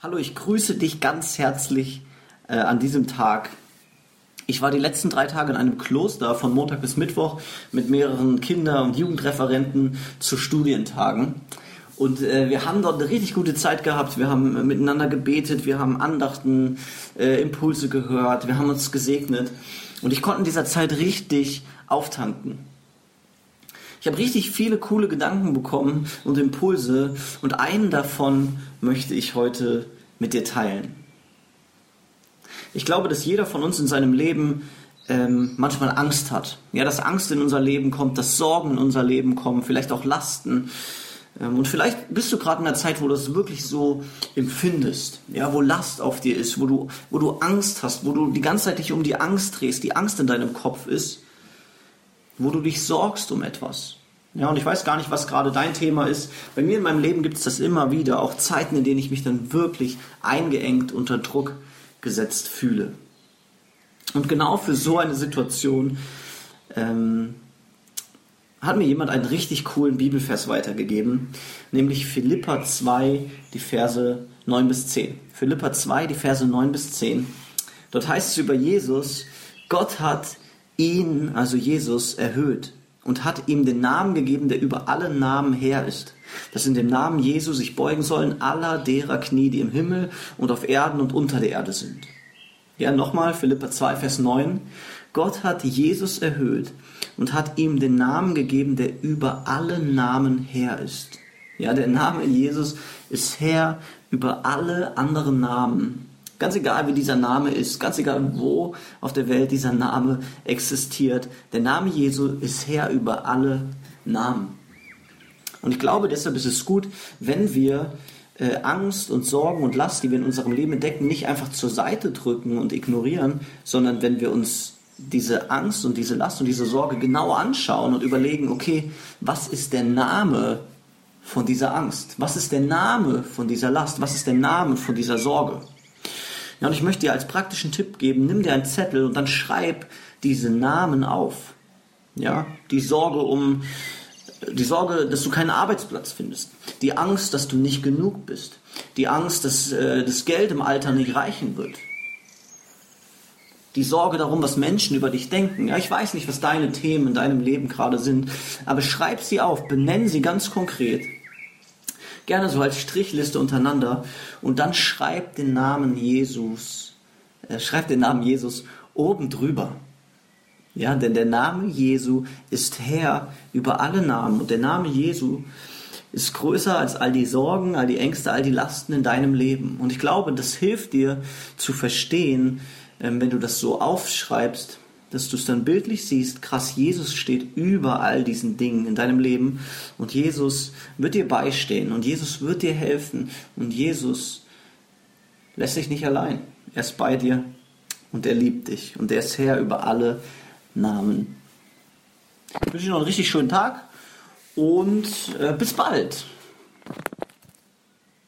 Hallo, ich grüße dich ganz herzlich äh, an diesem Tag. Ich war die letzten drei Tage in einem Kloster von Montag bis Mittwoch mit mehreren Kinder- und Jugendreferenten zu Studientagen. Und äh, wir haben dort eine richtig gute Zeit gehabt. Wir haben äh, miteinander gebetet, wir haben Andachten, äh, Impulse gehört, wir haben uns gesegnet. Und ich konnte in dieser Zeit richtig auftanken. Ich habe richtig viele coole Gedanken bekommen und Impulse und einen davon möchte ich heute mit dir teilen. Ich glaube, dass jeder von uns in seinem Leben ähm, manchmal Angst hat. Ja, dass Angst in unser Leben kommt, dass Sorgen in unser Leben kommen, vielleicht auch Lasten. Ähm, und vielleicht bist du gerade in einer Zeit, wo du es wirklich so empfindest, ja, wo Last auf dir ist, wo du, wo du Angst hast, wo du die ganze Zeit dich um die Angst drehst, die Angst in deinem Kopf ist, wo du dich sorgst um etwas. Ja, und ich weiß gar nicht, was gerade dein Thema ist. Bei mir in meinem Leben gibt es das immer wieder, auch Zeiten, in denen ich mich dann wirklich eingeengt unter Druck gesetzt fühle. Und genau für so eine Situation ähm, hat mir jemand einen richtig coolen Bibelvers weitergegeben, nämlich Philippa 2, die Verse 9 bis 10. Philippa 2, die Verse 9 bis 10. Dort heißt es über Jesus, Gott hat ihn, also Jesus, erhöht und hat ihm den Namen gegeben, der über alle Namen her ist. Dass in dem Namen Jesu sich beugen sollen aller derer Knie, die im Himmel und auf Erden und unter der Erde sind. Ja, nochmal, Philippa 2, Vers 9. Gott hat Jesus erhöht und hat ihm den Namen gegeben, der über alle Namen her ist. Ja, der Name Jesus ist Herr über alle anderen Namen. Ganz egal, wie dieser Name ist, ganz egal, wo auf der Welt dieser Name existiert, der Name Jesu ist Herr über alle Namen. Und ich glaube, deshalb ist es gut, wenn wir äh, Angst und Sorgen und Last, die wir in unserem Leben entdecken, nicht einfach zur Seite drücken und ignorieren, sondern wenn wir uns diese Angst und diese Last und diese Sorge genau anschauen und überlegen, okay, was ist der Name von dieser Angst? Was ist der Name von dieser Last? Was ist der Name von dieser Sorge? Ja, und ich möchte dir als praktischen Tipp geben, nimm dir einen Zettel und dann schreib diese Namen auf. Ja, die Sorge um, die Sorge, dass du keinen Arbeitsplatz findest. Die Angst, dass du nicht genug bist. Die Angst, dass äh, das Geld im Alter nicht reichen wird. Die Sorge darum, was Menschen über dich denken. Ja, ich weiß nicht, was deine Themen in deinem Leben gerade sind, aber schreib sie auf, benenn sie ganz konkret gerne so als Strichliste untereinander und dann schreibt den Namen Jesus, äh, schreibt den Namen Jesus oben drüber. Ja, denn der Name Jesu ist Herr über alle Namen und der Name Jesu ist größer als all die Sorgen, all die Ängste, all die Lasten in deinem Leben. Und ich glaube, das hilft dir zu verstehen, ähm, wenn du das so aufschreibst, dass du es dann bildlich siehst, krass, Jesus steht über all diesen Dingen in deinem Leben und Jesus wird dir beistehen und Jesus wird dir helfen und Jesus lässt dich nicht allein. Er ist bei dir und er liebt dich und er ist Herr über alle Namen. Ich wünsche dir noch einen richtig schönen Tag und äh, bis bald.